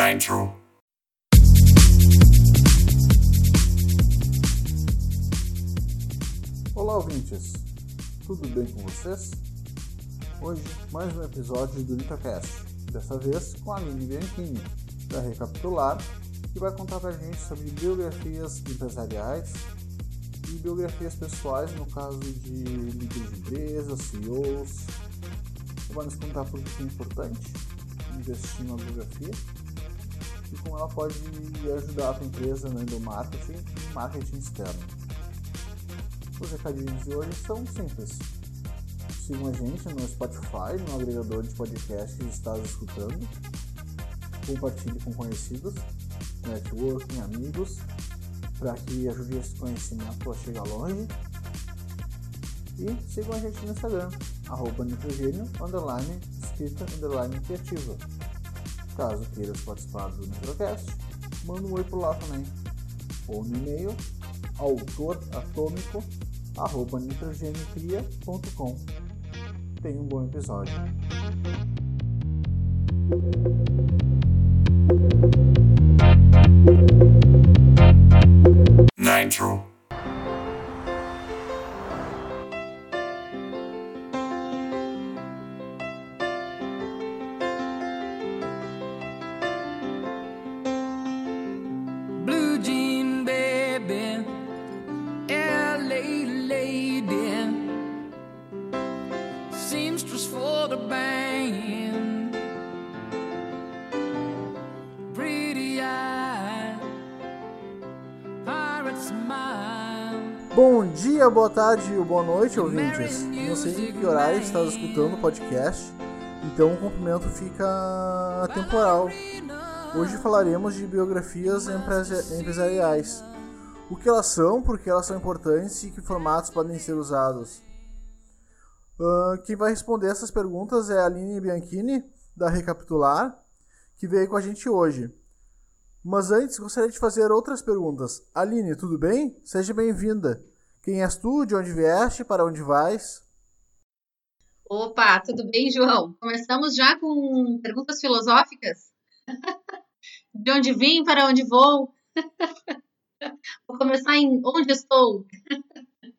Nitro. Olá, ouvintes! Tudo bem com vocês? Hoje, mais um episódio do NitroCast, dessa vez com a Aline Bianchini, da Recapitular, que vai contar pra gente sobre biografias empresariais e biografias pessoais, no caso de líderes de empresas, CEOs. Vai nos contar por que é importante investir numa biografia e como ela pode ajudar a tua empresa no endomarketing e marketing externo. Os recadinhos de hoje são simples. Sigam a gente no Spotify, no agregador de podcast que estás escutando. Compartilhe com conhecidos, networking, amigos, para que ajude esse conhecimento a chegar longe. E sigam a gente no Instagram, arroba nitrogênio, underline, escrita, underline, criativa. Caso queiras participar do Nitrocast, manda um oi por lá também. Ou no e-mail autoratômico.nitrogeniocria.com Tenha um bom episódio. Nitro. Dia, boa tarde ou boa noite, ouvintes. Não sei em que horário estás escutando o podcast, então o cumprimento fica temporal. Hoje falaremos de biografias empresa- empresariais. O que elas são, por que elas são importantes e que formatos podem ser usados. Ah, quem vai responder essas perguntas é a Aline Bianchini, da Recapitular, que veio com a gente hoje. Mas antes, gostaria de fazer outras perguntas. Aline, tudo bem? Seja bem-vinda. Quem és tu? De onde vieste? Para onde vais? Opa, tudo bem, João? Começamos já com perguntas filosóficas? De onde vim, para onde vou? Vou começar em onde estou.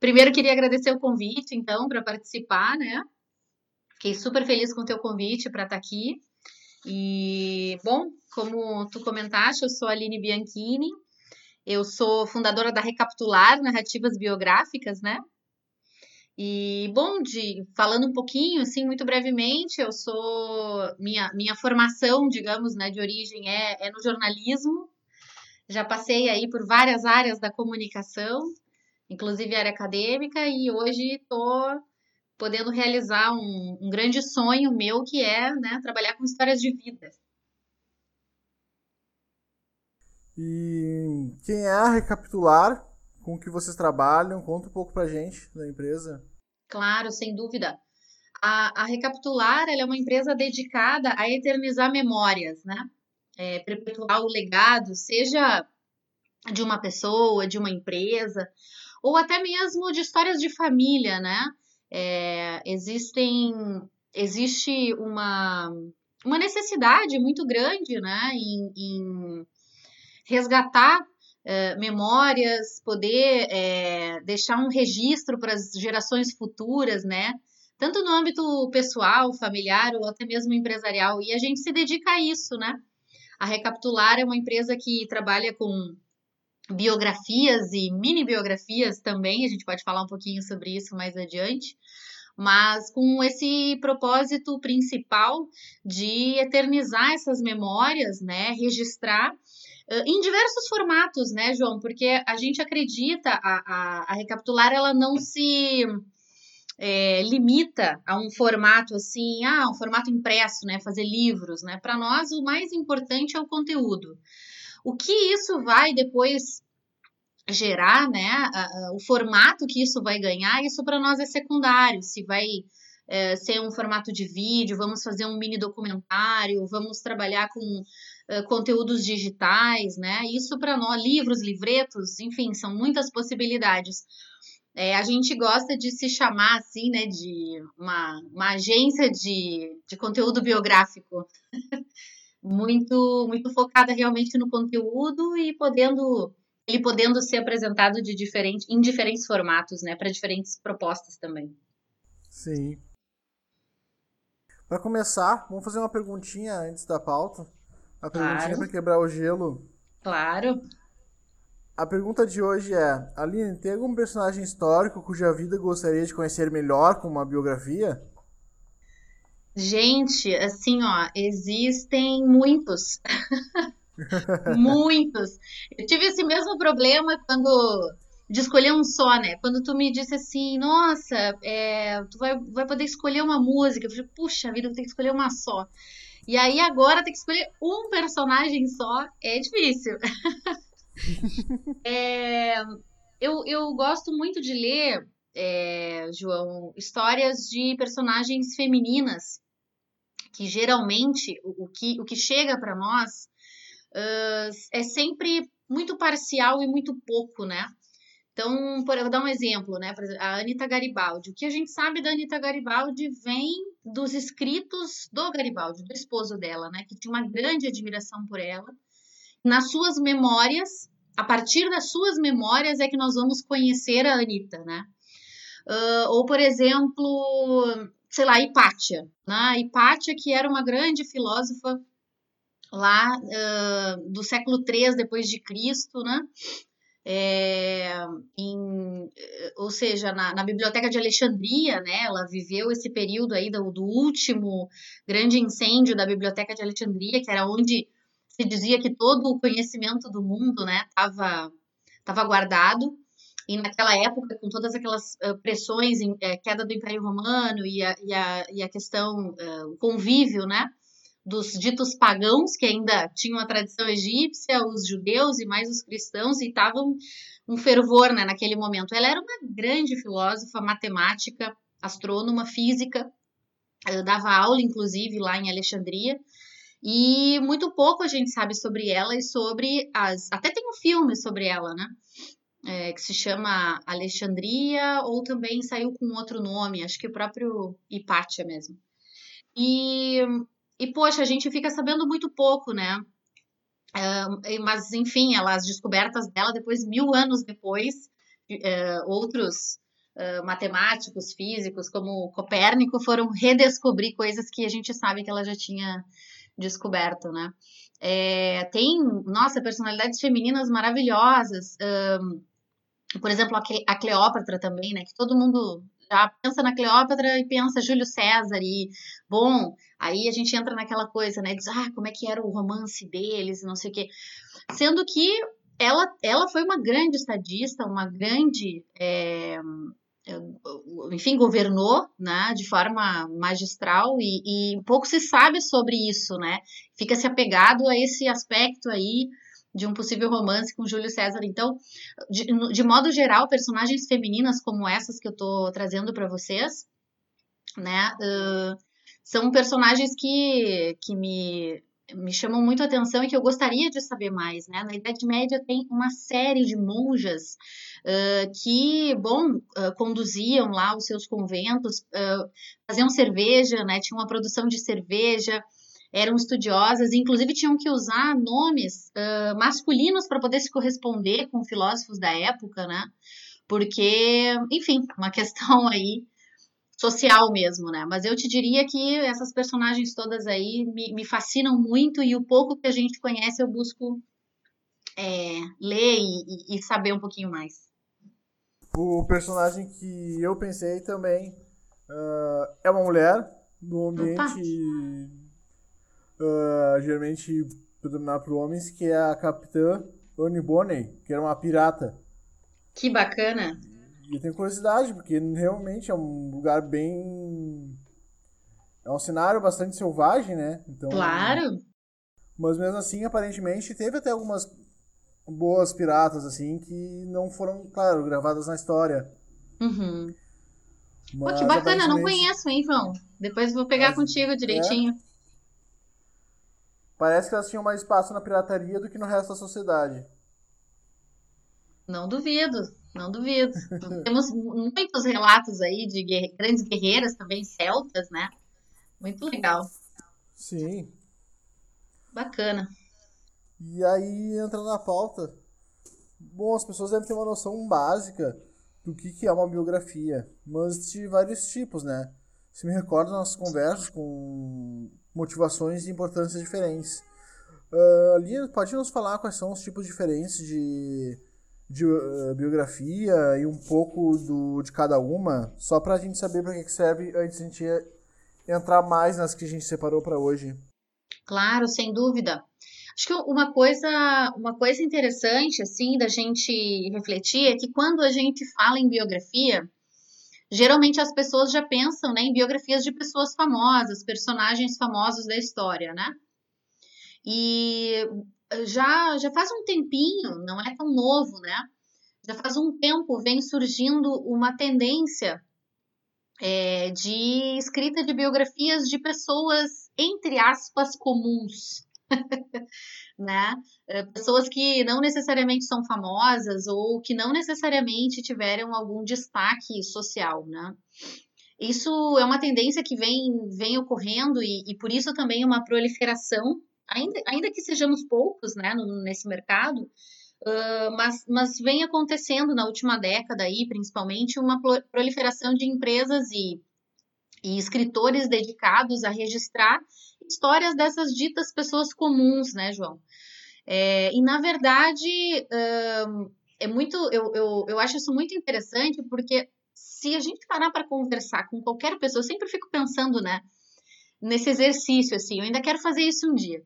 Primeiro queria agradecer o convite, então, para participar, né? Fiquei super feliz com o teu convite para estar aqui. E, bom, como tu comentaste, eu sou a Aline Bianchini, eu sou fundadora da Recapitular Narrativas Biográficas, né? E, bom, de, falando um pouquinho, assim, muito brevemente, eu sou, minha, minha formação, digamos, né, de origem é, é no jornalismo, já passei aí por várias áreas da comunicação, inclusive área acadêmica, e hoje estou podendo realizar um, um grande sonho meu, que é, né, trabalhar com histórias de vida. E quem é a Recapitular? Com o que vocês trabalham? Conta um pouco pra gente da empresa. Claro, sem dúvida. A, a Recapitular é uma empresa dedicada a eternizar memórias, né? É, perpetuar o legado, seja de uma pessoa, de uma empresa, ou até mesmo de histórias de família, né? É, existem, existe uma, uma necessidade muito grande, né? Em, em resgatar eh, memórias, poder eh, deixar um registro para as gerações futuras, né? Tanto no âmbito pessoal, familiar ou até mesmo empresarial. E a gente se dedica a isso, né? A Recapitular é uma empresa que trabalha com biografias e mini biografias também, a gente pode falar um pouquinho sobre isso mais adiante, mas com esse propósito principal de eternizar essas memórias, né, registrar em diversos formatos, né, João, porque a gente acredita, a, a, a Recapitular, ela não se é, limita a um formato assim, ah, um formato impresso, né, fazer livros, né, para nós o mais importante é o conteúdo. O que isso vai depois gerar, né, a, a, o formato que isso vai ganhar, isso para nós é secundário. Se vai é, ser um formato de vídeo, vamos fazer um mini documentário, vamos trabalhar com é, conteúdos digitais, né? Isso para nós, livros, livretos, enfim, são muitas possibilidades. É, a gente gosta de se chamar assim, né, de uma, uma agência de, de conteúdo biográfico. muito muito focada realmente no conteúdo e podendo ele podendo ser apresentado de diferente, em diferentes formatos, né, para diferentes propostas também. Sim. Para começar, vamos fazer uma perguntinha antes da pauta. A perguntinha Claro. para quebrar o gelo. Claro. A pergunta de hoje é: Aline, tem algum personagem histórico cuja vida gostaria de conhecer melhor com uma biografia? Gente, assim, ó, existem muitos. Muitos. Eu tive esse mesmo problema quando de escolher um só, né? Quando tu me disse assim, nossa, é, tu vai, vai poder escolher uma música. Eu falei, puxa vida, eu tenho que escolher uma só. E aí agora ter que escolher um personagem só é difícil. É, eu, eu gosto muito de ler, é, João, histórias de personagens femininas, que geralmente o, o que, o que chega para nós ah, é sempre muito parcial e muito pouco, né? Então, por, eu vou dar um exemplo, né? Exemplo, a Anitta Garibaldi. O que a gente sabe da Anitta Garibaldi vem dos escritos do Garibaldi, do esposo dela, né? Que tinha uma grande admiração por ela. Nas suas memórias, a partir das suas memórias é que nós vamos conhecer a Anitta, né? Ah, ou, por exemplo, sei lá, Hipátia, né? Hipátia, que era uma grande filósofa lá ah, do século III depois de Cristo, né? É, em, eh, ou seja, na, na biblioteca de Alexandria, né? Ela viveu esse período aí do, do último grande incêndio da biblioteca de Alexandria, que era onde se dizia que todo o conhecimento do mundo, né, estava tava guardado. E naquela época, com todas aquelas eh, pressões, em, eh, queda do Império Romano e a, e a, e a questão, o convívio, né, dos ditos pagãos, que ainda tinham a tradição egípcia, os judeus e mais os cristãos, e estavam um fervor, né, naquele momento. Ela era uma grande filósofa, matemática, astrônoma, física, ela dava aula, inclusive, lá em Alexandria, e muito pouco a gente sabe sobre ela e sobre as. Até tem um filme sobre ela, né? É, que se chama Alexandria, ou também saiu com outro nome, acho que o próprio Hipátia mesmo. E, e poxa, a gente fica sabendo muito pouco, né? É, mas, enfim, as descobertas dela, depois, mil anos depois, é, outros é, matemáticos, físicos, como Copérnico, foram redescobrir coisas que a gente sabe que ela já tinha descoberto, né? É, tem, nossa, personalidades femininas maravilhosas. ahn, por exemplo, a Cleópatra também, né? Que todo mundo já pensa na Cleópatra e pensa Júlio César e, bom, aí a gente entra naquela coisa, né? Diz, ah, como é que era o romance deles, não sei o quê. Sendo que ela, ela foi uma grande estadista, uma grande, é, enfim, governou, né, de forma magistral e, e pouco se sabe sobre isso, né? Fica-se apegado a esse aspecto aí de um possível romance com Júlio César. Então, de, de modo geral, personagens femininas como essas que eu tô trazendo para vocês, né, ãh, são personagens que, que me, me chamam muito a atenção e que eu gostaria de saber mais, né? Na Idade Média tem uma série de monjas ãh, que, bom, ãh, conduziam lá os seus conventos, ãh, faziam cerveja, né? Tinham uma produção de cerveja, eram estudiosas, inclusive tinham que usar nomes ãh, masculinos para poder se corresponder com filósofos da época, né? Porque, enfim, uma questão aí social mesmo, né? Mas eu te diria que essas personagens todas aí me, me fascinam muito e o pouco que a gente conhece eu busco é, ler e, e- saber um pouquinho mais. O personagem que eu pensei também ah, é uma mulher no ambiente ah, geralmente predominado por homens, que é a Capitã Anne Bonny, que era uma pirata. Que bacana! E eu tenho curiosidade, porque realmente é um lugar bem. É um cenário bastante selvagem, né? Então, Claro! Mas mesmo assim, aparentemente, teve até algumas boas piratas, assim, que não foram, claro, gravadas na história. Uhum. Pô, Mas, que bacana, não aparentemente, conheço, hein, João? Depois eu vou pegar Mas- contigo direitinho. Parece que elas tinham mais espaço na pirataria do que no resto da sociedade. Não duvido, não duvido. Temos muitos relatos aí de guerre- grandes guerreiras também celtas, né? Muito legal. Sim. Bacana. E aí entra na pauta. Bom, as pessoas devem ter uma noção básica do que, que é uma biografia, mas de vários tipos, né? Se me recordo nas conversas com motivações e importâncias diferentes. Uh, ali, pode nos falar quais são os tipos diferentes de, de uh, biografia e um pouco do, de cada uma, só para a gente saber para que, serve antes de a gente entrar mais nas que a gente separou para hoje. Claro, sem dúvida. Acho que uma coisa, uma coisa interessante assim da gente refletir é que quando a gente fala em biografia, geralmente as pessoas já pensam né, em biografias de pessoas famosas, personagens famosos da história, né? E já, já faz um tempinho, não é tão novo, né? Já faz um tempo vem surgindo uma tendência é, de escrita de biografias de pessoas, entre aspas, comuns. né? É, pessoas que não necessariamente são famosas ou que não necessariamente tiveram algum destaque social, né? Isso é uma tendência que vem, vem ocorrendo e, e por isso também uma proliferação ainda, ainda que sejamos poucos né, no, nesse mercado, uh, mas, mas vem acontecendo na última década aí, principalmente, uma proliferação de empresas e, e escritores dedicados a registrar histórias dessas ditas pessoas comuns, né, João? É, e, na verdade, é muito, eu, eu, eu acho isso muito interessante, porque se a gente parar para conversar com qualquer pessoa, eu sempre fico pensando, né, nesse exercício, assim, eu ainda quero fazer isso um dia.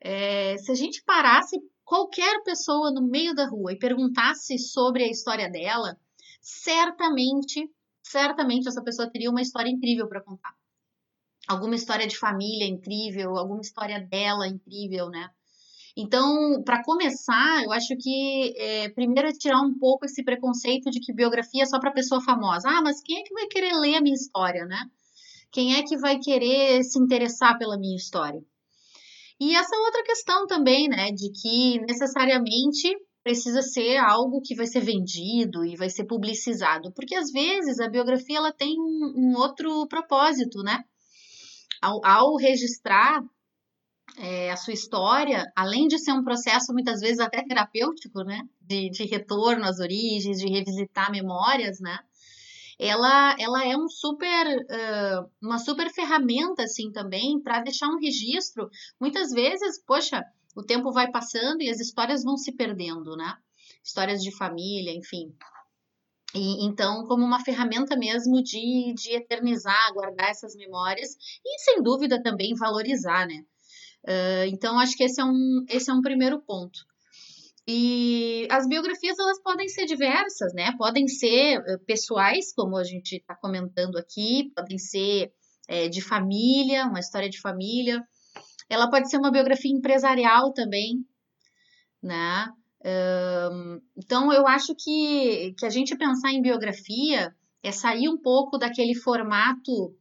É, se a gente parasse qualquer pessoa no meio da rua e perguntasse sobre a história dela, certamente, certamente essa pessoa teria uma história incrível para contar. Alguma história de família incrível, alguma história dela incrível, né? Então, para começar, eu acho que é, primeiro é tirar um pouco esse preconceito de que biografia é só para pessoa famosa. Ah, mas quem é que vai querer ler a minha história, né? Quem é que vai querer se interessar pela minha história? E essa outra questão também, né, de que necessariamente precisa ser algo que vai ser vendido e vai ser publicizado, porque às vezes a biografia ela tem um, outro propósito, né? Ao, ao registrar é, a sua história, além de ser um processo muitas vezes até terapêutico, né, de, de retorno às origens, de revisitar memórias, né? ela, ela é um super, uh, uma super ferramenta, assim, também, para deixar um registro. Muitas vezes, poxa, o tempo vai passando e as histórias vão se perdendo, né? Histórias de família, enfim. E, então, como uma ferramenta mesmo de, de eternizar, guardar essas memórias e, sem dúvida, também valorizar, né? Uh, então, acho que esse é um, esse é um primeiro ponto. E as biografias elas podem ser diversas, né? Podem ser uh, pessoais, como a gente está comentando aqui, podem ser é, de família, uma história de família. Ela pode ser uma biografia empresarial também, né? Então eu acho que, que a gente pensar em biografia é sair um pouco daquele formato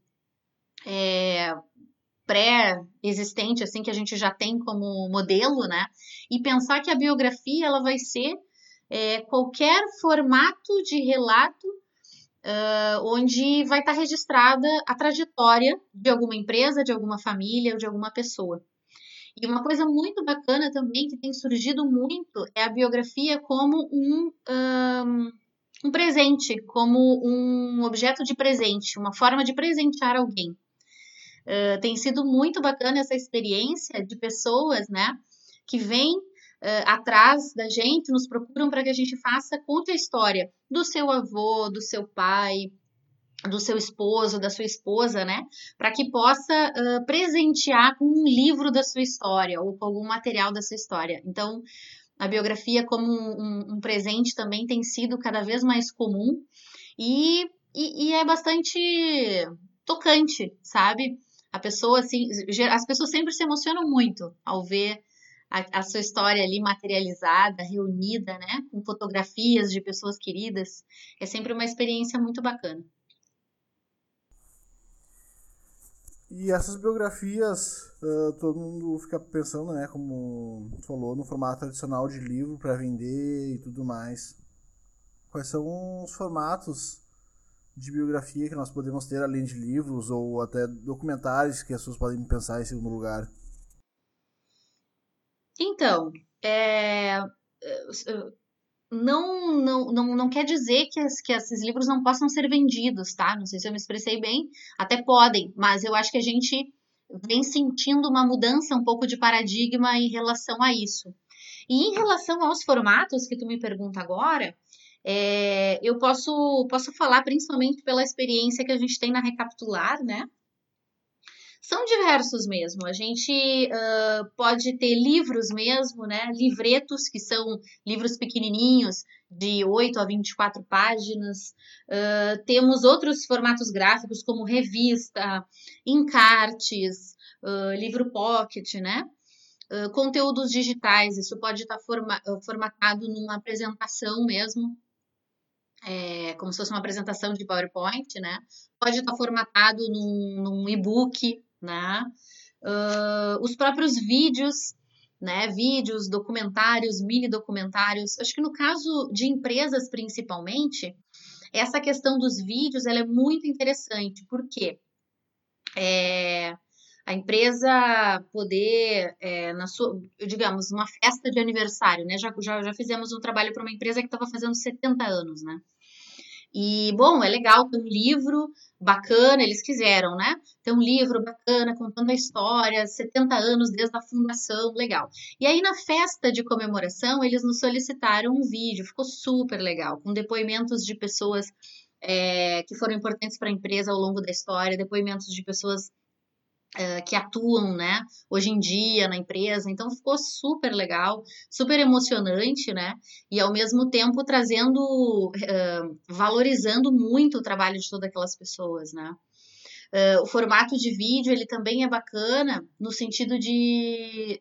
é, pré-existente, assim, que a gente já tem como modelo, né? E pensar que a biografia, ela vai ser é, qualquer formato de relato uh, onde vai estar registrada a trajetória de alguma empresa, de alguma família ou de alguma pessoa. E uma coisa muito bacana também que tem surgido muito é a biografia como um, um, um presente, como um objeto de presente, uma forma de presentear alguém. Uh, tem sido muito bacana essa experiência de pessoas, né, que vêm uh, atrás da gente, nos procuram para que a gente faça, conte a história do seu avô, do seu pai, do seu esposo, da sua esposa, né, para que possa uh, presentear com um livro da sua história ou com algum material da sua história. Então, a biografia como um, um, um presente também tem sido cada vez mais comum e, e, e é bastante tocante, sabe? A pessoa, assim, as pessoas sempre se emocionam muito ao ver a, a, sua história ali materializada, reunida, né, com fotografias de pessoas queridas. É sempre uma experiência muito bacana. E essas biografias, uh, todo mundo fica pensando, né, como falou, no formato tradicional de livro para vender e tudo mais. Quais são os formatos de biografia que nós podemos ter além de livros ou até documentários que as pessoas podem pensar em segundo lugar? Então, é, não, não, não, não quer dizer que, as, que esses livros não possam ser vendidos, tá? Não sei se eu me expressei bem, até podem, mas eu acho que a gente vem sentindo uma mudança um pouco de paradigma em relação a isso. E em relação aos formatos que tu me pergunta agora, é, eu posso, posso falar principalmente pela experiência que a gente tem na Recapitular, né? São diversos mesmo. A gente uh, pode ter livros mesmo, né? Livretos, que são livros pequenininhos, de 8 a 24 páginas. Uh, temos outros formatos gráficos, como revista, encartes, uh, livro pocket, né? conteúdos digitais, isso pode estar forma, formatado numa apresentação mesmo, é, como se fosse uma apresentação de PowerPoint, né? Pode estar formatado num, num e-book, né? Uh, os próprios vídeos, né? Vídeos, documentários, mini documentários. Acho que no caso de empresas principalmente, essa questão dos vídeos ela é muito interessante, porque é, a empresa poder, é, na sua, digamos, uma festa de aniversário, né? Já, já, já fizemos um trabalho para uma empresa que estava fazendo 70 anos, né? E, bom, é legal ter um livro bacana, eles quiseram, né? Ter um livro bacana contando a história, 70 anos desde a fundação, legal. E aí, na festa de comemoração, eles nos solicitaram um vídeo, ficou super legal, com depoimentos de pessoas é, que foram importantes para a empresa ao longo da história, depoimentos de pessoas Uh, que atuam, né, hoje em dia na empresa. Então ficou super legal, super emocionante, né, e ao mesmo tempo trazendo, uh, valorizando muito o trabalho de todas aquelas pessoas, né. Uh, o formato de vídeo ele também é bacana no sentido de,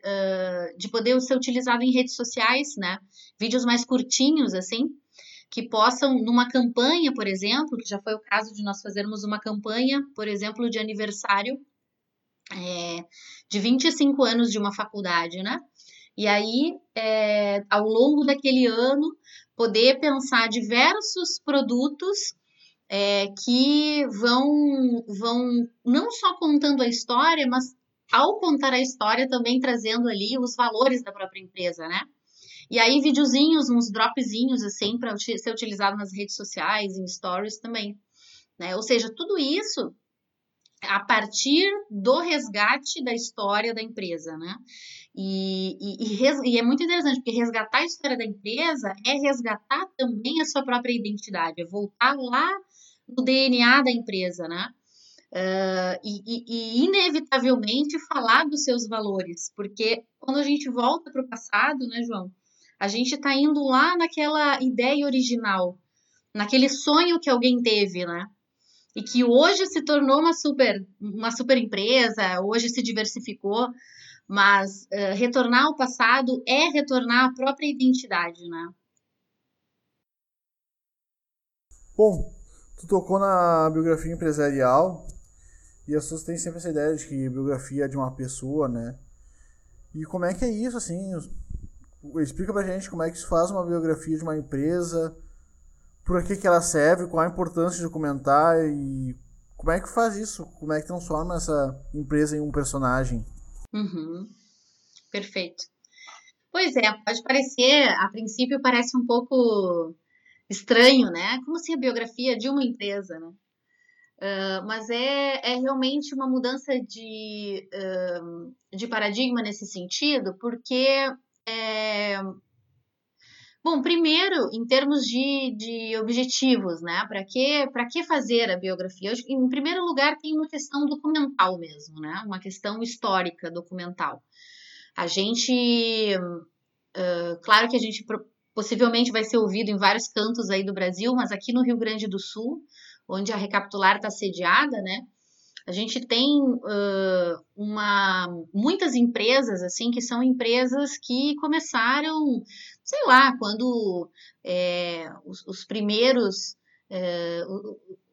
de poder ser utilizado em redes sociais, né, vídeos mais curtinhos assim, que possam, numa campanha, por exemplo, que já foi o caso de nós fazermos uma campanha, por exemplo, de aniversário é, de 25 anos de uma faculdade, né? E aí, é, ao longo daquele ano, poder pensar diversos produtos é, que vão, vão não só contando a história, mas ao contar a história também trazendo ali os valores da própria empresa, né? E aí, videozinhos, uns dropzinhos, assim, para ser utilizado nas redes sociais, em stories também. Né? Ou seja, tudo isso a partir do resgate da história da empresa, né? E, e, e, res, e, é muito interessante, porque resgatar a história da empresa é resgatar também a sua própria identidade, é voltar lá no DNA da empresa, né? Uh, e, e, inevitavelmente falar dos seus valores, porque quando a gente volta para o passado, né, João, a gente está indo lá naquela ideia original, naquele sonho que alguém teve, né? E que hoje se tornou uma super, uma super empresa, hoje se diversificou, mas uh, retornar ao passado é retornar à própria identidade, né? Bom, tu tocou na biografia empresarial e as pessoas têm sempre essa ideia de que biografia é de uma pessoa, né? E como é que é isso, assim? Explica pra gente como é que se faz uma biografia de uma empresa, por que, que ela serve, qual a importância de documentar e como é que faz isso? Como é que transforma essa empresa em um personagem? Uhum. Perfeito. Pois é, pode parecer, a princípio parece um pouco estranho, né? Como assim a biografia de uma empresa, né? Uh, mas é, é realmente uma mudança de, uh, de paradigma nesse sentido, porque é, Bom, primeiro, em termos de, de objetivos, né? Para que, que fazer a biografia? em primeiro lugar, tem uma questão documental mesmo, né? Uma questão histórica documental. A gente. Uh, claro que a gente possivelmente vai ser ouvido em vários cantos aí do Brasil, mas aqui no Rio Grande do Sul, onde a Recapitular está sediada, né? A gente tem uh, uma, muitas empresas assim que são empresas que começaram sei lá, quando é, os, os, primeiros, é,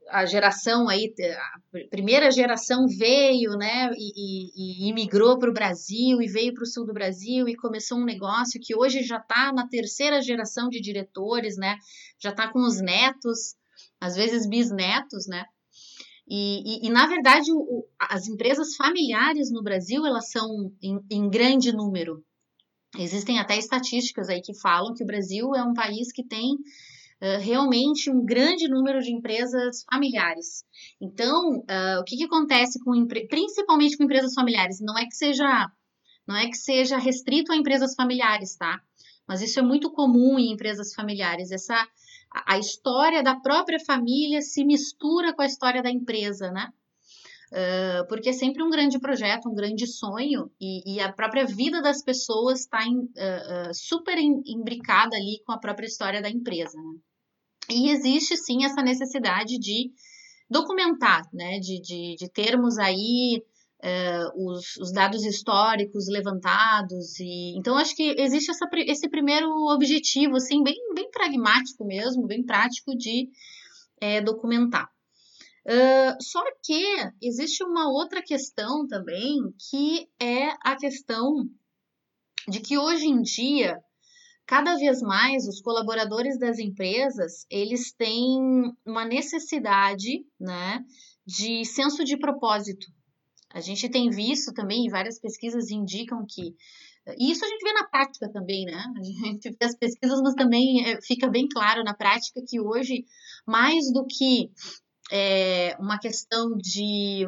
a geração aí, a primeira geração veio, né, e, imigrou para o Brasil e veio para o sul do Brasil e começou um negócio que hoje já está na terceira geração de diretores, né, já está com os netos, às vezes bisnetos, né, e, e, e, na verdade, o, as empresas familiares no Brasil, elas são em, em grande número, Existem até estatísticas aí que falam que o Brasil é um país que tem uh, realmente um grande número de empresas familiares. Então, uh, o que, que acontece com principalmente com empresas familiares? Não é que seja não é que seja restrito a empresas familiares, tá? Mas isso é muito comum em empresas familiares. Essa a história da própria família se mistura com a história da empresa, né? Uh, porque é sempre um grande projeto, um grande sonho, e, e a própria vida das pessoas está uh, uh, super imbricada ali com a própria história da empresa. Né? E existe sim essa necessidade de documentar, né? de, de, de termos aí os, os, dados históricos levantados. e Então, acho que existe essa, esse primeiro objetivo, assim, bem, bem pragmático mesmo, bem prático de é, documentar. Só que existe uma outra questão também, que é a questão de que hoje em dia, cada vez mais, os colaboradores das empresas, eles têm uma necessidade, né, de senso de propósito. A gente tem visto também, várias pesquisas indicam que e isso a gente vê na prática também, né? A gente vê as pesquisas, mas também é, fica bem claro na prática que hoje, mais do que é, uma questão de,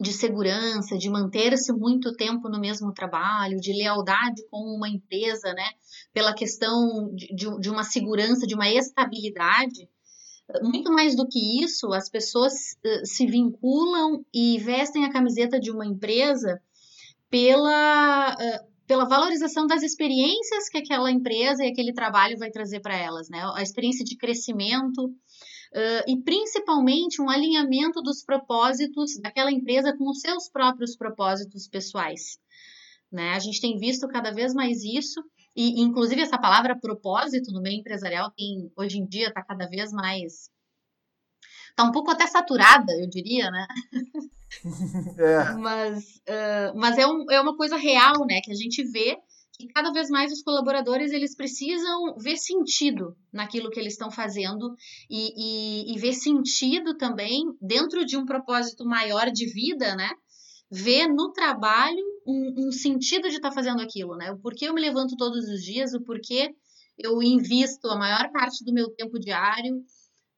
de segurança, de manter-se muito tempo no mesmo trabalho, de lealdade com uma empresa, né? Pela questão de, de, uma segurança, de uma estabilidade. Muito mais do que isso, as pessoas uh, se vinculam e vestem a camiseta de uma empresa pela, uh, pela valorização das experiências que aquela empresa e aquele trabalho vai trazer para elas, né? A experiência de crescimento, uh, e principalmente um alinhamento dos propósitos daquela empresa com os seus próprios propósitos pessoais. Né? A gente tem visto cada vez mais isso, e inclusive essa palavra propósito no meio empresarial tem, hoje em dia está cada vez mais. Está um pouco até saturada, eu diria, né? É. Mas, uh, mas é, um, é uma coisa real, né? Que a gente vê que cada vez mais os colaboradores eles precisam ver sentido naquilo que eles estão fazendo e, e, e ver sentido também dentro de um propósito maior de vida, né? Ver no trabalho um, um sentido de estar tá fazendo aquilo, né? O porquê eu me levanto todos os dias, o porquê eu invisto a maior parte do meu tempo diário,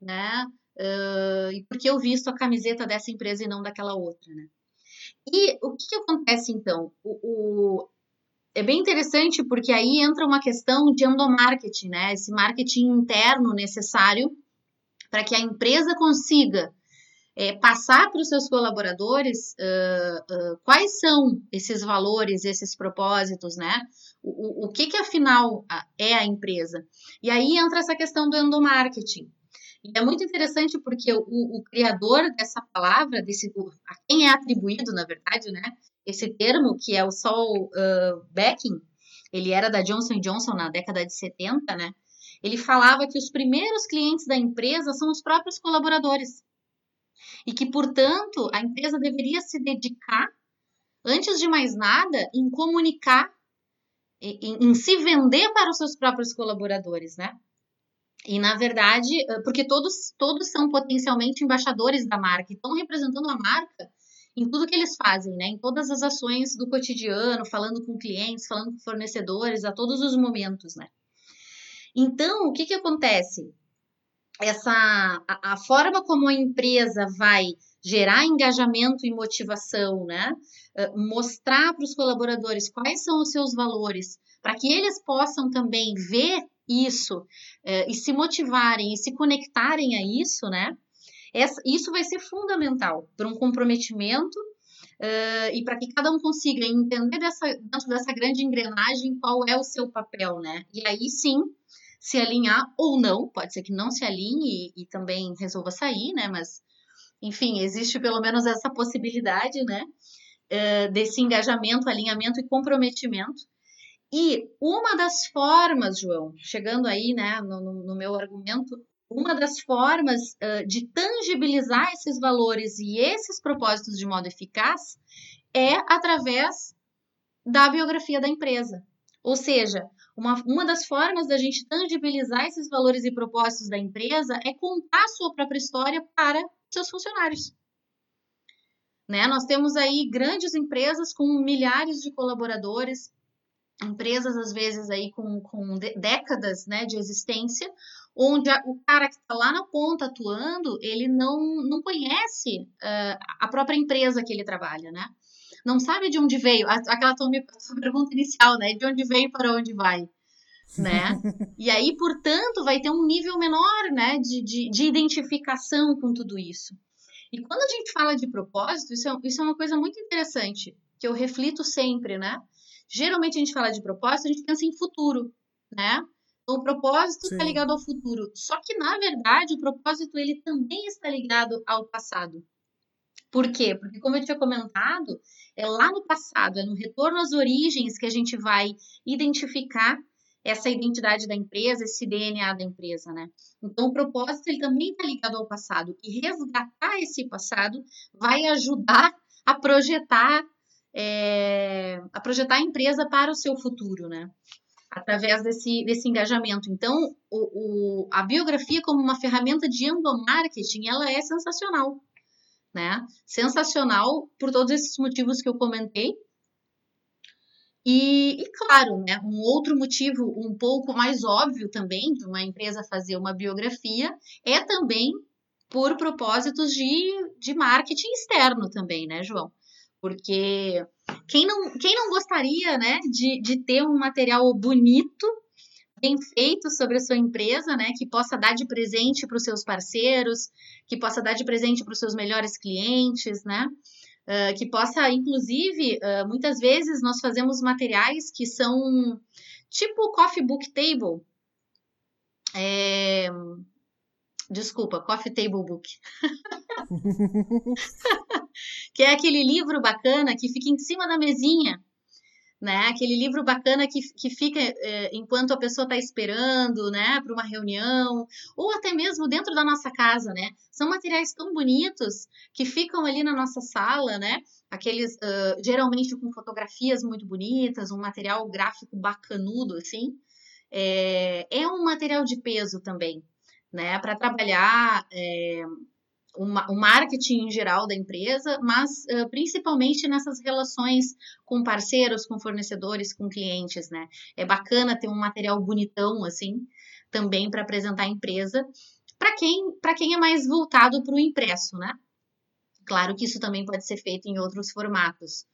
né? Uh, e porque eu visto a camiseta dessa empresa e não daquela outra, né? E o que, que acontece então? O, o, é bem interessante porque aí entra uma questão de endomarketing, né? Esse marketing interno necessário para que a empresa consiga é, passar para os seus colaboradores uh, uh, quais são esses valores, esses propósitos, né? O, o, o que que afinal é a empresa? E aí entra essa questão do endomarketing. E é muito interessante porque o, o criador dessa palavra, desse, a quem é atribuído, na verdade, né? Esse termo, que é o Saul uh, Becking, ele era da Johnson Johnson na década de 70, né? Ele falava que os primeiros clientes da empresa são os próprios colaboradores. E que, portanto, a empresa deveria se dedicar, antes de mais nada, em comunicar, em, em se vender para os seus próprios colaboradores, né? E na verdade, porque todos, todos são potencialmente embaixadores da marca, e estão representando a marca em tudo que eles fazem, né? Em todas as ações do cotidiano, falando com clientes, falando com fornecedores, a todos os momentos, né? Então, o que que acontece? Essa a, a forma como a empresa vai gerar engajamento e motivação, né? Uh, mostrar para os colaboradores quais são os seus valores, para que eles possam também ver isso uh, e se motivarem e se conectarem a isso, né? Essa, isso vai ser fundamental para um comprometimento uh, e para que cada um consiga entender dessa, dentro dessa grande engrenagem qual é o seu papel, né? E aí sim se alinhar ou não, pode ser que não se alinhe e, e também resolva sair, né? Mas, enfim, existe pelo menos essa possibilidade, né? Desse engajamento, alinhamento e comprometimento. E uma das formas, João, chegando aí, né, no, no meu argumento, uma das formas uh, de tangibilizar esses valores e esses propósitos de modo eficaz é através da biografia da empresa. Ou seja, uma, uma das formas da gente tangibilizar esses valores e propósitos da empresa é contar a sua própria história para seus funcionários. Né? Nós temos aí grandes empresas com milhares de colaboradores empresas às vezes aí com, com décadas né, de existência, onde a, o cara que está lá na ponta atuando, ele não, não conhece uh, a própria empresa que ele trabalha, né? Não sabe de onde veio, aquela tua pergunta inicial, né? De onde veio para onde vai, né? e aí, portanto, vai ter um nível menor, né, de, de, de identificação com tudo isso. E quando a gente fala de propósito, isso é, isso é uma coisa muito interessante, que eu reflito sempre, né? Geralmente a gente fala de propósito, a gente pensa em futuro, né? Então, o propósito está ligado ao futuro. Só que, na verdade, o propósito ele também está ligado ao passado. Por quê? Porque, como eu tinha comentado, é lá no passado, é no retorno às origens que a gente vai identificar essa identidade da empresa, esse DNA da empresa, né? Então, o propósito ele também está ligado ao passado e resgatar esse passado vai ajudar a projetar é, a projetar a empresa para o seu futuro, né? Através desse, desse engajamento. Então, o, o, a biografia como uma ferramenta de endomarketing, ela é sensacional, né? Sensacional por todos esses motivos que eu comentei. E, e, claro, né, um outro motivo um pouco mais óbvio também de uma empresa fazer uma biografia é também por propósitos de, de marketing externo também, né, João? Porque quem não, quem não gostaria, né, de, de ter um material bonito, bem feito sobre a sua empresa, né, que possa dar de presente para os seus parceiros, que possa dar de presente para os seus melhores clientes, né? Uh, que possa, inclusive, uh, muitas vezes nós fazemos materiais que são tipo coffee book table. É... Desculpa, coffee table book. que é aquele livro bacana que fica em cima da mesinha, né? Aquele livro bacana que, que fica é, enquanto a pessoa está esperando, né, para uma reunião, ou até mesmo dentro da nossa casa, né? São materiais tão bonitos que ficam ali na nossa sala, né? Aqueles, uh, geralmente com fotografias muito bonitas, um material gráfico bacanudo, assim. É, é um material de peso também, né? Para trabalhar é, o marketing em geral da empresa, mas uh, principalmente nessas relações com parceiros, com fornecedores, com clientes, né? É bacana ter um material bonitão assim, também para apresentar a empresa, para quem, para quem é mais voltado para o impresso, né? Claro que isso também pode ser feito em outros formatos.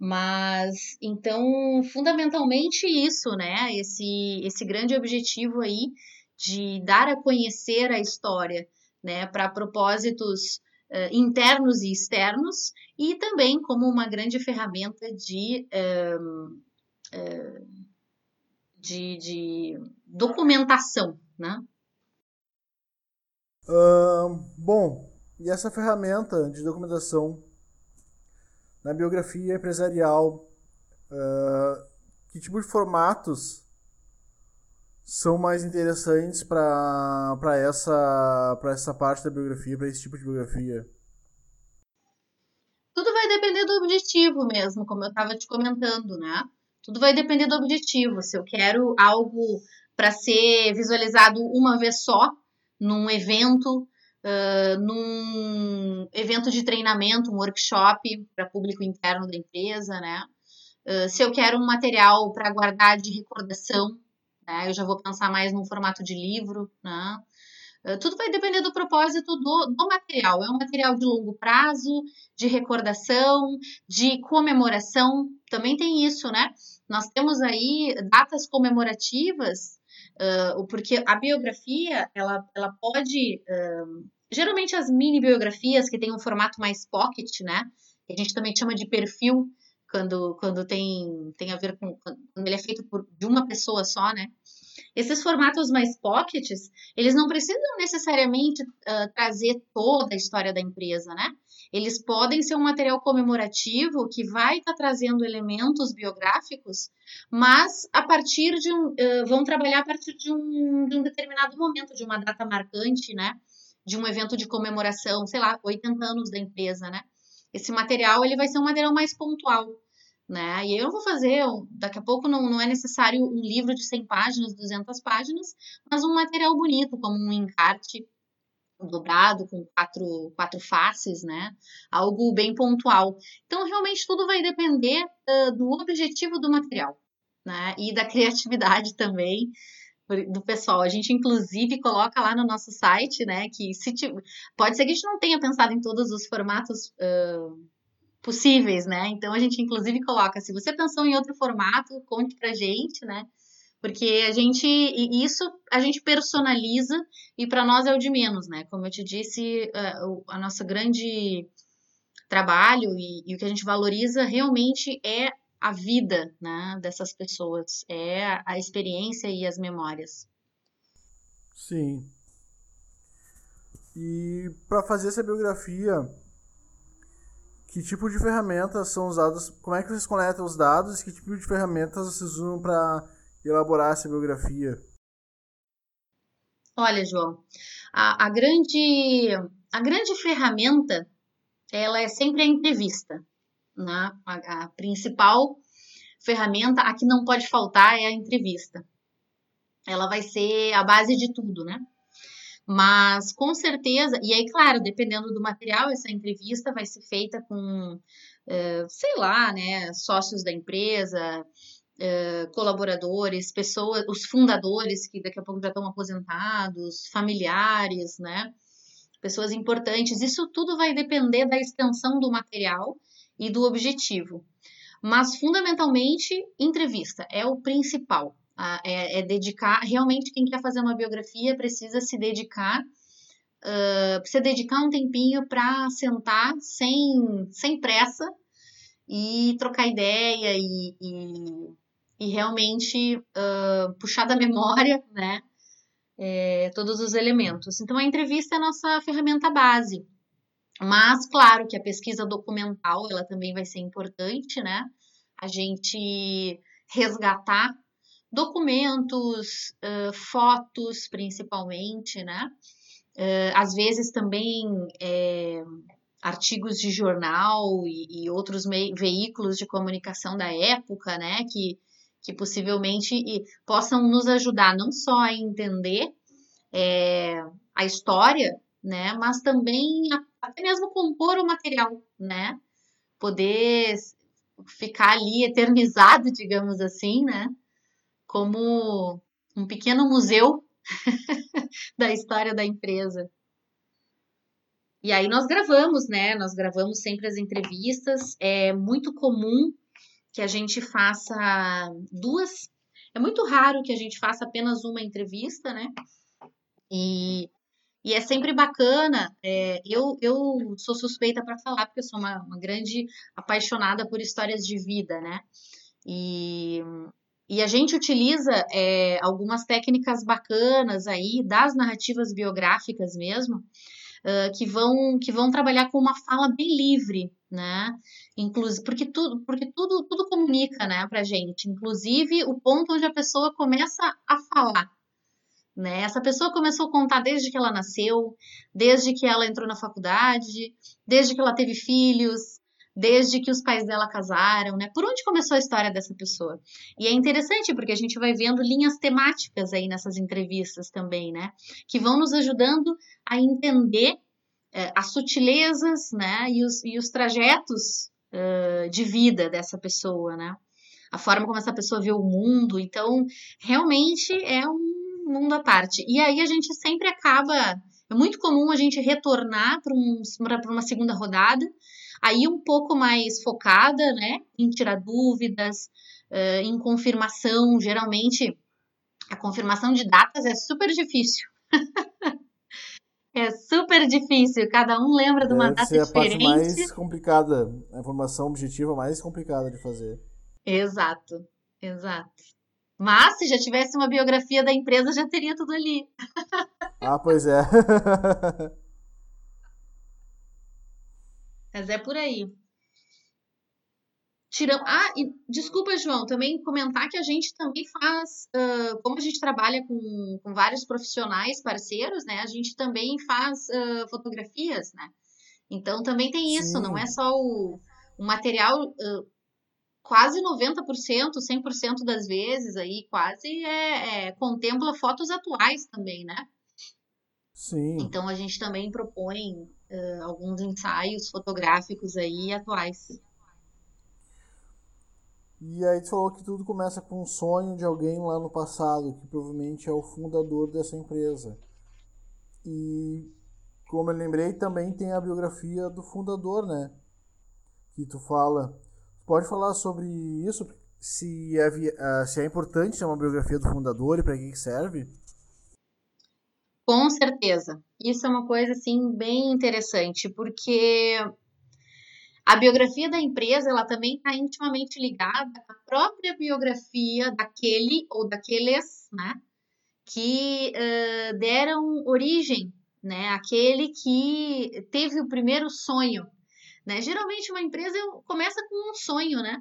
Mas então, fundamentalmente isso, né? Esse esse grande objetivo aí de dar a conhecer a história né, para propósitos uh, internos e externos, e também como uma grande ferramenta de, uh, uh, de, de, documentação. Né? bom, e essa ferramenta de documentação na biografia empresarial, que tipo de formatos são mais interessantes para essa, essa parte da biografia, para esse tipo de biografia? Tudo vai depender do objetivo mesmo, como eu estava te comentando, né? Tudo vai depender do objetivo. Se eu quero algo para ser visualizado uma vez só, num evento, uh, num evento de treinamento, um workshop para público interno da empresa, né? Uh, se eu quero um material para guardar de recordação, né? Eu já vou pensar mais num formato de livro, né? Eh, tudo vai depender do propósito do, do material. É um material de longo prazo, de recordação, de comemoração. Também tem isso, né? Nós temos aí datas comemorativas, uh, porque a biografia, ela, ela pode. Uh, geralmente as mini biografias que tem um formato mais pocket, né? Que a gente também chama de perfil, quando, quando tem, tem a ver com. Quando ele é feito por, de uma pessoa só, né? Esses formatos mais pockets, eles não precisam necessariamente uh, trazer toda a história da empresa, né? Eles podem ser um material comemorativo que vai estar tá trazendo elementos biográficos, mas a partir de um. Uh, vão trabalhar a partir de um, de um determinado momento, de uma data marcante, né? De um evento de comemoração, sei lá, 80 anos da empresa, né? Esse material ele vai ser um material mais pontual, né? E eu vou fazer, daqui a pouco não, não é necessário um livro de 100 páginas, 200 páginas, mas um material bonito, como um encarte dobrado com quatro, quatro faces, né? Algo bem pontual. Então, realmente, tudo vai depender uh, do objetivo do material, né? E da criatividade também do pessoal. A gente, inclusive, coloca lá no nosso site, né? Que se pode ser que a gente não tenha pensado em todos os formatos uh, possíveis, né? Então a gente, inclusive, coloca, se você pensou em outro formato, conte pra gente, né? Porque a gente, isso a gente personaliza e para nós é o de menos, né? Como eu te disse, a, a nossa grande trabalho e, e o que a gente valoriza realmente é a vida né, dessas pessoas, é a experiência e as memórias. Sim. E para fazer essa biografia, que tipo de ferramentas são usadas? Como é que vocês coletam os dados? Que tipo de ferramentas vocês usam para elaborar essa biografia? Olha, João, a, a, grande a grande ferramenta ela é sempre a entrevista. Né? A, a principal ferramenta, a que não pode faltar, é a entrevista. Ela vai ser a base de tudo, né? Mas com certeza, e aí, claro, dependendo do material, essa entrevista vai ser feita com, eh, sei lá, né, sócios da empresa, eh, colaboradores, pessoas, os fundadores que daqui a pouco já estão aposentados, familiares, né? Pessoas importantes. Isso tudo vai depender da extensão do material e do objetivo. Mas, fundamentalmente, entrevista é o principal. É, é, dedicar. Realmente, quem quer fazer uma biografia precisa se dedicar. Uh, precisa dedicar um tempinho para sentar sem, sem pressa e trocar ideia e, e, e realmente uh, puxar da memória, né? É, todos os elementos. Então, a entrevista é a nossa ferramenta base. Mas, claro que a pesquisa documental, ela também vai ser importante, né? A gente resgatar documentos, uh, fotos, principalmente, né? Uh, às vezes também é, artigos de jornal e, e outros veículos de comunicação da época, né? Que, que possivelmente possam nos ajudar não só a entender é, a história, né? Mas também a até mesmo compor o material, né? Poder ficar ali eternizado, digamos assim, né? Como um pequeno museu da história da empresa. E aí nós gravamos, né? Nós gravamos sempre as entrevistas. É muito comum que a gente faça duas. É muito raro que a gente faça apenas uma entrevista, né? E e é sempre bacana. É, eu, eu sou suspeita para falar, porque eu sou uma, uma, grande apaixonada por histórias de vida, né? E, e a gente utiliza é, algumas técnicas bacanas aí, das narrativas biográficas mesmo, uh, que, vão, que vão trabalhar com uma fala bem livre, né? Inclusive, porque tudo, porque tudo, tudo comunica, né, pra gente, inclusive o ponto onde a pessoa começa a falar. Né? Essa pessoa começou a contar desde que ela nasceu, desde que ela entrou na faculdade, desde que ela teve filhos, desde que os pais dela casaram, né? Por onde começou a história dessa pessoa? E é interessante porque a gente vai vendo linhas temáticas aí nessas entrevistas também, né? Que vão nos ajudando a entender é, as sutilezas, né? E os, e os trajetos uh, de vida dessa pessoa, né? A forma como essa pessoa vê o mundo. Então, realmente é um mundo à parte. E aí a gente sempre acaba. É muito comum a gente retornar para um, uma segunda rodada, aí um pouco mais focada, né, em tirar dúvidas, uh, em confirmação. Geralmente, a confirmação de datas é super difícil. é super difícil. Cada um lembra de uma Deve data ser diferente. a parte mais complicada, a informação objetiva mais complicada de fazer. Exato, exato. Mas se já tivesse uma biografia da empresa, já teria tudo ali. ah, pois é. Mas é por aí. Tiram... Ah, e, desculpa, João, também comentar que a gente também faz, uh, como a gente trabalha com, com vários profissionais parceiros, né? A gente também faz uh, fotografias, né? Então também tem isso, Sim. não é só o, o material uh, quase 90%, 100% das vezes aí, quase é, é, contempla fotos atuais também, né? Sim. Então a gente também propõe uh, alguns ensaios fotográficos aí atuais. E aí tu falou que tudo começa com um sonho de alguém lá no passado, que provavelmente é o fundador dessa empresa. E como eu lembrei, também tem a biografia do fundador, né? Que tu fala. Pode falar sobre isso? Se é, ah, se é importante ter uma biografia do fundador e para que serve? Com certeza. Isso é uma coisa assim bem interessante, porque a biografia da empresa ela também está intimamente ligada à própria biografia daquele ou daqueles, né, que uh, deram origem, né, àquele que teve o primeiro sonho, né. Geralmente uma empresa começa com um sonho, né,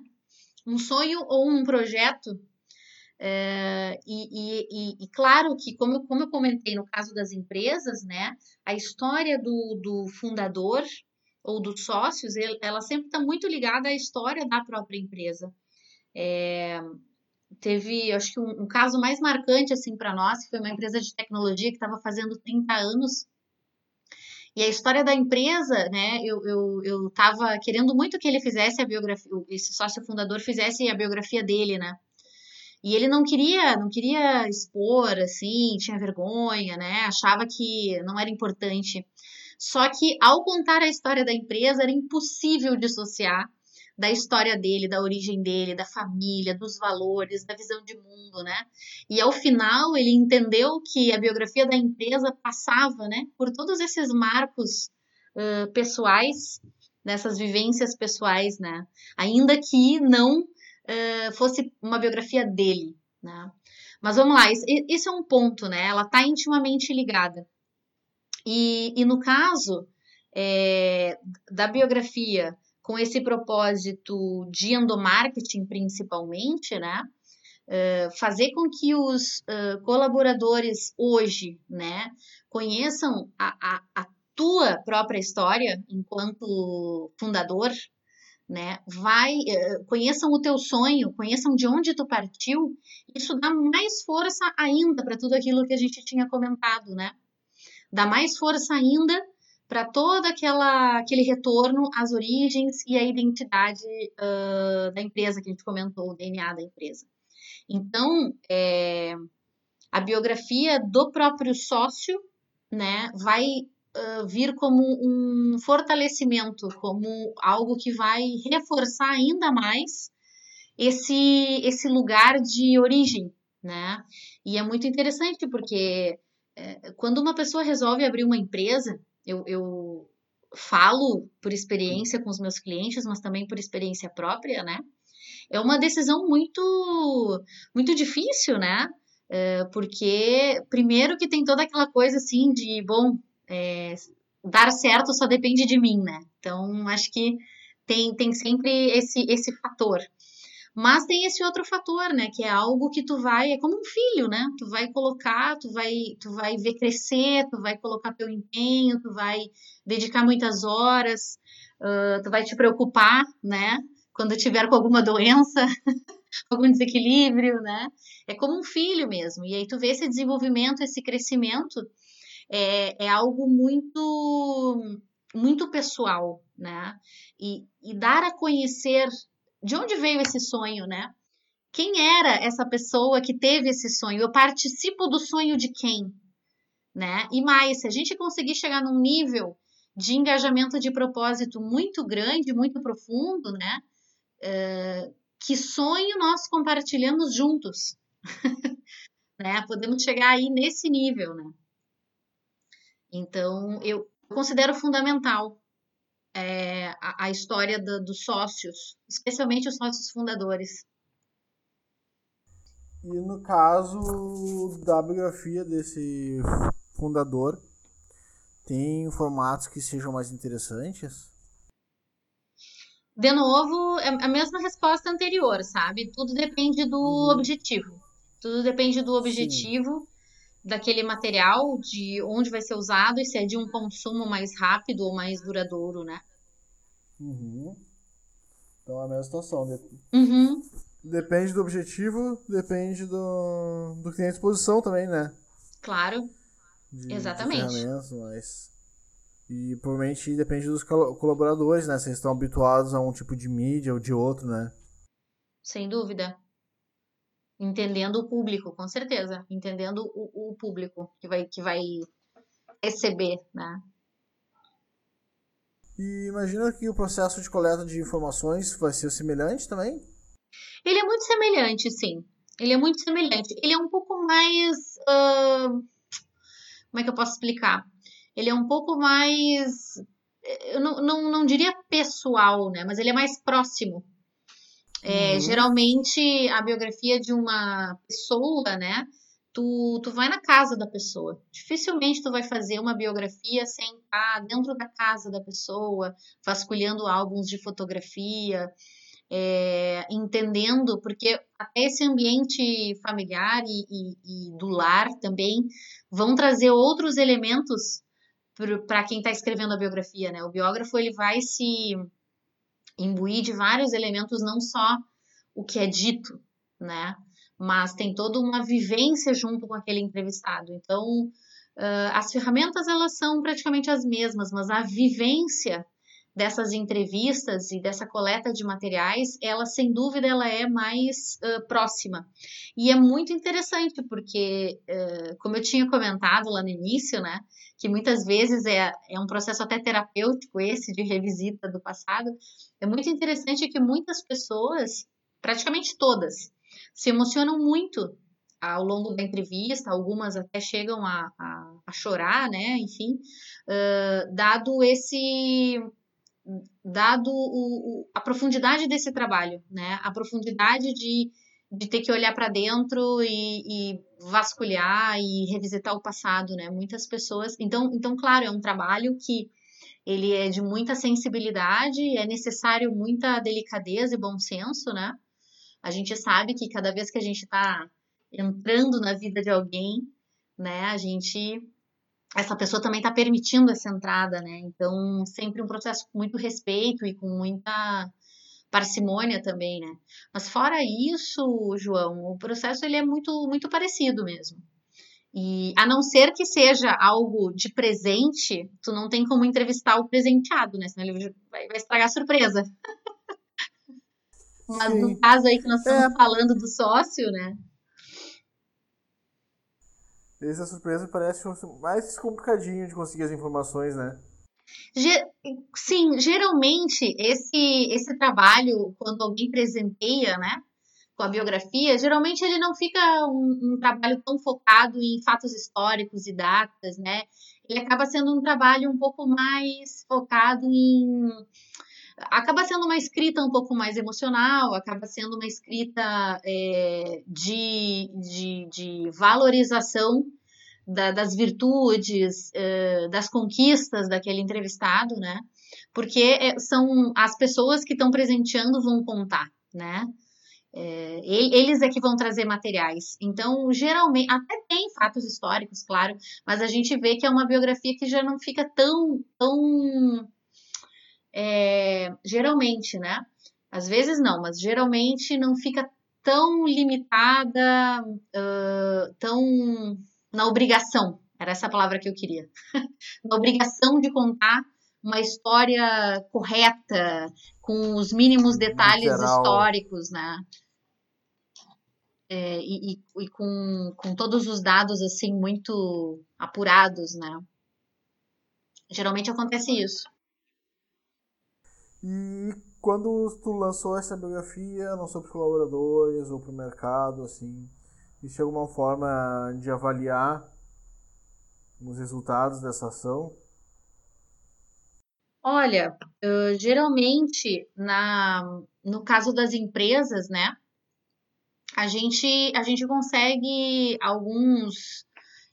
um sonho ou um projeto. Uh, e, e, e, claro que, como, como eu comentei no caso das empresas, né, a história do, do fundador, ou dos sócios, ela sempre está muito ligada à história da própria empresa. É, teve, acho que um, um, caso mais marcante assim para nós, que foi uma empresa de tecnologia que estava fazendo 30 anos. E a história da empresa, né, eu, eu, eu tava querendo muito que ele fizesse a biografia, esse sócio fundador fizesse a biografia dele, né? E ele não queria, não queria expor, assim, tinha vergonha, né? Achava que não era importante. Só que ao contar a história da empresa era impossível dissociar da história dele, da origem dele, da família, dos valores, da visão de mundo, né? E ao final ele entendeu que a biografia da empresa passava, né, por todos esses marcos uh, pessoais, dessas vivências pessoais, né? Ainda que não uh, fosse uma biografia dele, né? Mas vamos lá, esse é um ponto, né? Ela está intimamente ligada. E, e no caso é, da biografia, com esse propósito de endomarketing principalmente, né? Uh, fazer com que os uh, colaboradores hoje, né, conheçam a, a, a, tua própria história enquanto fundador, né, vai, uh, conheçam o teu sonho, conheçam de onde tu partiu, isso dá mais força ainda para tudo aquilo que a gente tinha comentado, né, dá mais força ainda para todo aquela, aquele retorno às origens e à identidade uh, da empresa que a gente comentou, o DNA da empresa. Então, é, a biografia do próprio sócio né, vai uh, vir como um fortalecimento, como algo que vai reforçar ainda mais esse, esse lugar de origem. Né? E é muito interessante porque é, quando uma pessoa resolve abrir uma empresa, eu, eu falo por experiência com os meus clientes, mas também por experiência própria, né? É uma decisão muito, muito difícil, né? É, porque, primeiro, que tem toda aquela coisa assim de, bom, é, dar certo só depende de mim, né? Então, acho que tem, tem sempre esse, esse fator. Mas tem esse outro fator, né, que é algo que tu vai, é como um filho, né? Tu vai colocar, tu vai, tu vai ver crescer, tu vai colocar teu empenho, tu vai dedicar muitas horas, uh, tu vai te preocupar, né? Quando tiver com alguma doença, algum desequilíbrio, né? É como um filho mesmo. E aí tu vê esse desenvolvimento, esse crescimento, é, é algo muito muito pessoal, né? E, e dar a conhecer de onde veio esse sonho, né? Quem era essa pessoa que teve esse sonho? Eu participo do sonho de quem? Né? E mais, se a gente conseguir chegar num nível de engajamento de propósito muito grande, muito profundo, né? Uh, que sonho nós compartilhamos juntos? né? Podemos chegar aí nesse nível, né? Então, eu considero fundamental é, a, a, história do, dos sócios, especialmente os sócios fundadores. E no caso da biografia desse fundador, tem formatos que sejam mais interessantes? De novo, é a mesma resposta anterior, sabe? Tudo depende do uhum. objetivo. Tudo depende do objetivo Sim. Daquele material, de onde vai ser usado e se é de um consumo mais rápido ou mais duradouro, né? Uhum. Então é a mesma situação. Uhum. Depende do objetivo, depende do, do que tem à disposição também, né? Claro. De, Exatamente. De mas... E provavelmente depende dos colaboradores, né? Se eles estão habituados a um tipo de mídia ou de outro, né? sem dúvida. Entendendo o público, com certeza. Entendendo o, o público que vai, que vai receber, né? E imagina que o processo de coleta de informações vai ser semelhante também? Ele é muito semelhante, sim. Ele é muito semelhante. Ele é um pouco mais. Uh, como é que eu posso explicar? Ele é um pouco mais. Eu não, não, não diria pessoal, né? Mas ele é mais próximo. É, uhum. Geralmente, a biografia de uma pessoa, né? Tu, tu vai na casa da pessoa. Dificilmente tu vai fazer uma biografia sem estar dentro da casa da pessoa, vasculhando álbuns de fotografia, é, entendendo, porque até esse ambiente familiar e, e, e do lar também vão trazer outros elementos para quem está escrevendo a biografia, né? O biógrafo ele vai se imbuir de vários elementos, não só o que é dito, né? mas tem toda uma vivência junto com aquele entrevistado. Então, uh, as ferramentas elas são praticamente as mesmas, mas a vivência dessas entrevistas e dessa coleta de materiais, ela sem dúvida ela é mais uh, próxima. E é muito interessante porque, uh, como eu tinha comentado lá no início, né, que muitas vezes é, é um processo até terapêutico esse de revisita do passado, é muito interessante que muitas pessoas, praticamente todas, se emocionam muito ao longo da entrevista, algumas até chegam a, a, a chorar, né? Enfim, uh, dado esse dado o, o, a profundidade desse trabalho, né? A profundidade de, de ter que olhar para dentro e, e, vasculhar e revisitar o passado, né? Muitas pessoas. Então, então, claro, é um trabalho que ele é de muita sensibilidade, é necessário muita delicadeza e bom senso, né? A gente sabe que cada vez que a gente está entrando na vida de alguém, né, a gente essa pessoa também está permitindo essa entrada, né? Então, sempre um processo com muito respeito e com muita parcimônia também, né? Mas fora isso, João, o processo ele é muito muito parecido mesmo. E a não ser que seja algo de presente, tu não tem como entrevistar o presenteado, né? Senão ele vai, vai estragar a surpresa. Mas Sim. no caso aí que nós estamos é. falando do sócio, né? Essa surpresa parece mais complicadinho de conseguir as informações, né? Sim, geralmente esse, esse trabalho, quando alguém presenteia, né, com a biografia, geralmente ele não fica um, um, trabalho tão focado em fatos históricos e datas, né? Ele acaba sendo um trabalho um pouco mais focado em acaba sendo uma escrita um pouco mais emocional, acaba sendo uma escrita é, de, de, de, valorização da, das virtudes, é, das conquistas daquele entrevistado, né? Porque é, são as pessoas que estão presenteando vão contar, né? É, eles é que vão trazer materiais. Então, geralmente, até tem fatos históricos, claro, mas a gente vê que é uma biografia que já não fica tão, tão é, geralmente, né? Às vezes não, mas geralmente não fica tão limitada, uh, tão na obrigação. Era essa palavra que eu queria. na obrigação de contar uma história correta, com os mínimos detalhes históricos, né? É, e, e, e com, com todos os dados assim muito apurados, né? Geralmente acontece isso. E quando tu lançou essa biografia, lançou para os colaboradores ou para o mercado, assim, existe alguma forma de avaliar os resultados dessa ação? Olha, uh, geralmente na, no caso das empresas, né, a gente, a gente consegue alguns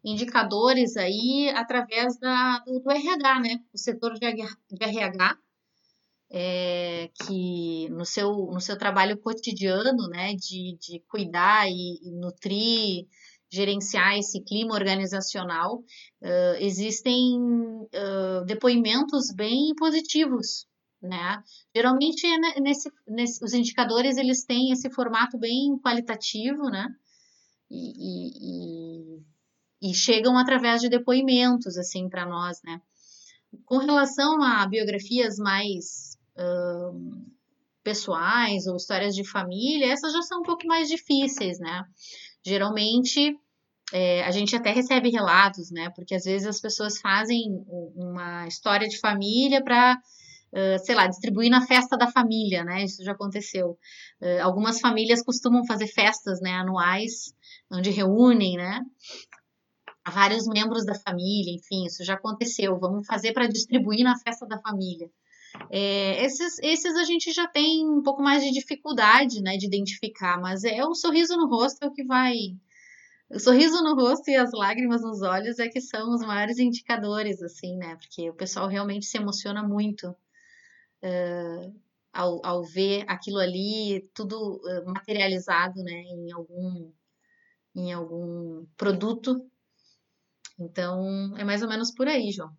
indicadores aí através da, do, do RH, né, o setor de RH, é, que no seu, no seu trabalho cotidiano, né, de, de cuidar e, e nutrir, gerenciar esse clima organizacional, uh, existem uh, depoimentos bem positivos, né? Geralmente é nesse, nesse, os indicadores eles têm esse formato bem qualitativo, né? E, e, e, chegam através de depoimentos assim para nós, né? Com relação a biografias mais pessoais ou histórias de família, essas já são um pouco mais difíceis, né? Geralmente é, a gente até recebe relatos, né? Porque às vezes as pessoas fazem uma história de família para, uh, sei lá, distribuir na festa da família, né? Isso já aconteceu. Uh, algumas famílias costumam fazer festas, né, anuais, onde reúnem, né? Vários membros da família, enfim, isso já aconteceu. Vamos fazer para distribuir na festa da família. É, esses, esses a gente já tem um pouco mais de dificuldade, né, de identificar, mas é o sorriso no rosto é o que vai o sorriso no rosto e as lágrimas nos olhos é que são os maiores indicadores, assim, né? Porque o pessoal realmente se emociona muito uh, ao, ao ver aquilo ali, tudo materializado, né? Em algum, em algum produto. Então, é mais ou menos por aí, João.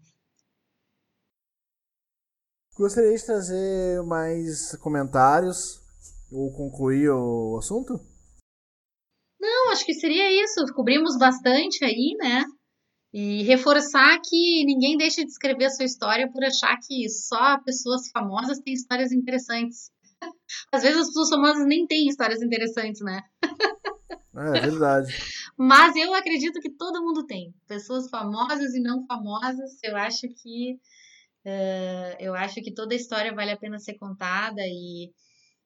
Gostaria de trazer mais comentários ou concluir o assunto? Não, acho que seria isso. Cobrimos bastante aí, né? E reforçar que ninguém deixa de escrever a sua história por achar que só pessoas famosas têm histórias interessantes. Às vezes as pessoas famosas nem têm histórias interessantes, né? É, é verdade. Mas eu acredito que todo mundo tem. Pessoas famosas e não famosas. Eu acho que uh, eu acho que toda história vale a pena ser contada e,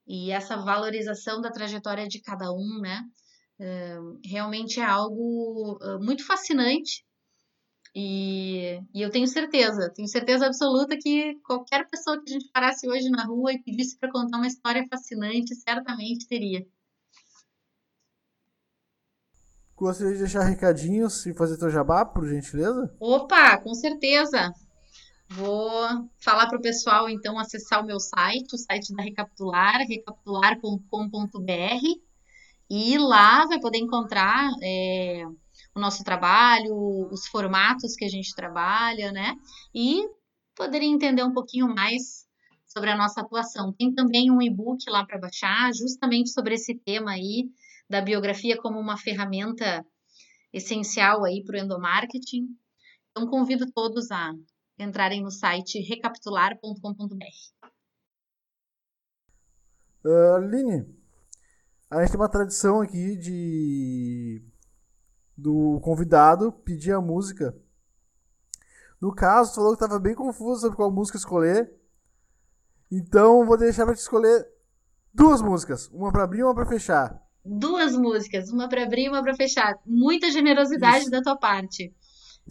e essa valorização da trajetória de cada um, né? realmente é algo uh, muito fascinante e, e, eu tenho certeza, tenho certeza absoluta que qualquer pessoa que a gente parasse hoje na rua e pedisse para contar uma história fascinante, certamente teria. Gostaria de deixar recadinhos e fazer teu jabá, por gentileza? Opa, com certeza. Vou falar para o pessoal, então, acessar o meu site, o site da Recapitular, recapitular.com.br e lá vai poder encontrar é, o nosso trabalho, os formatos que a gente trabalha, né? E poder entender um pouquinho mais sobre a nossa atuação. Tem também um e-book lá para baixar, justamente sobre esse tema aí da biografia como uma ferramenta essencial aí para o endomarketing. Então convido todos a entrarem no site recapitular.com.br. Uh, Aline, a gente tem uma tradição aqui de do convidado pedir a música. No caso, tu falou que tava bem confuso sobre qual música escolher. Então, vou deixar pra te escolher duas músicas, uma para abrir e uma para fechar. Duas músicas, uma para abrir e uma para fechar. Muita generosidade Isso. da tua parte.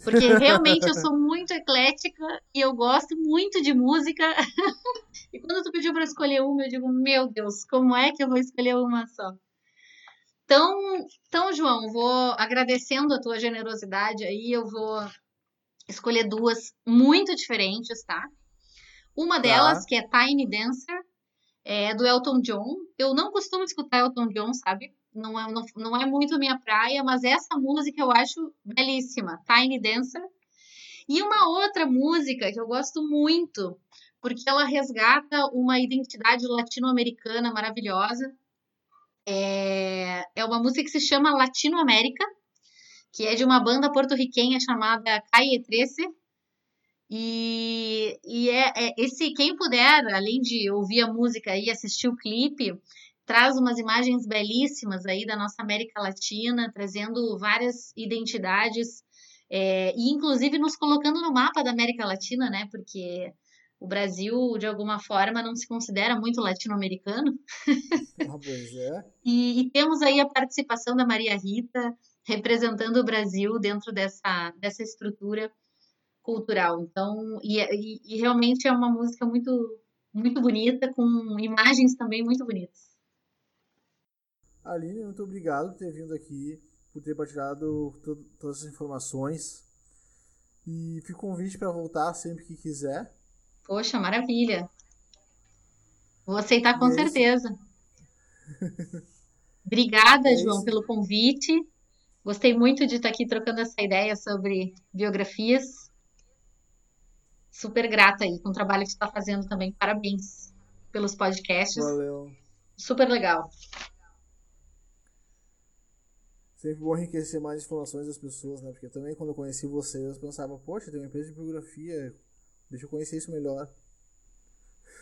Porque realmente eu sou muito eclética e eu gosto muito de música. e quando tu pediu para escolher uma, eu digo, meu Deus, como é que eu vou escolher uma só? Então, então, João, vou agradecendo a tua generosidade aí, eu vou escolher duas muito diferentes, tá? Uma tá. delas, que é Tiny Dancer, é do Elton John. Eu não costumo escutar Elton John, sabe? Não é, não, não é muito minha praia, mas essa música eu acho belíssima, Tiny Dancer. E uma outra música que eu gosto muito, porque ela resgata uma identidade latino-americana maravilhosa. É, é uma música que se chama Latino América, que é de uma banda porto-riquenha chamada Calle 13. E, e é, é, esse, quem puder, além de ouvir a música e assistir o clipe, traz umas imagens belíssimas aí da nossa América Latina, trazendo várias identidades é, e inclusive nos colocando no mapa da América Latina, né? Porque o Brasil, de alguma forma, não se considera muito latino-americano. Ah, pois é. e, e, temos aí a participação da Maria Rita representando o Brasil dentro dessa, dessa estrutura cultural. Então, e, e, e realmente é uma música muito, muito bonita, com imagens também muito bonitas. Aline, muito obrigado por ter vindo aqui, por ter partilhado todas as informações. E fica convite para voltar sempre que quiser. Poxa, maravilha. Vou aceitar com é certeza. Obrigada, é João, pelo convite. Gostei muito de estar aqui trocando essa ideia sobre biografias. Super grata aí com o trabalho que você está fazendo também. Parabéns pelos podcasts. Valeu. Super legal. Sempre bom enriquecer mais informações das pessoas, né? Porque também quando eu conheci vocês, eu pensava, poxa, tem uma empresa de biografia, deixa eu conhecer isso melhor.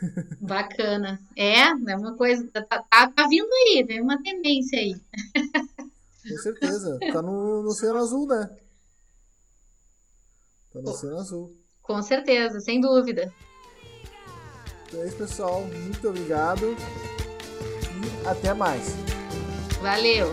Bacana. É, é uma coisa. Tá, tá, tá vindo aí, tem uma tendência aí. Com certeza. Tá no, no Oceano Azul, né? Tá no Oceano Azul. Com certeza, sem dúvida. Então é isso, pessoal. Muito obrigado. E até mais. Valeu.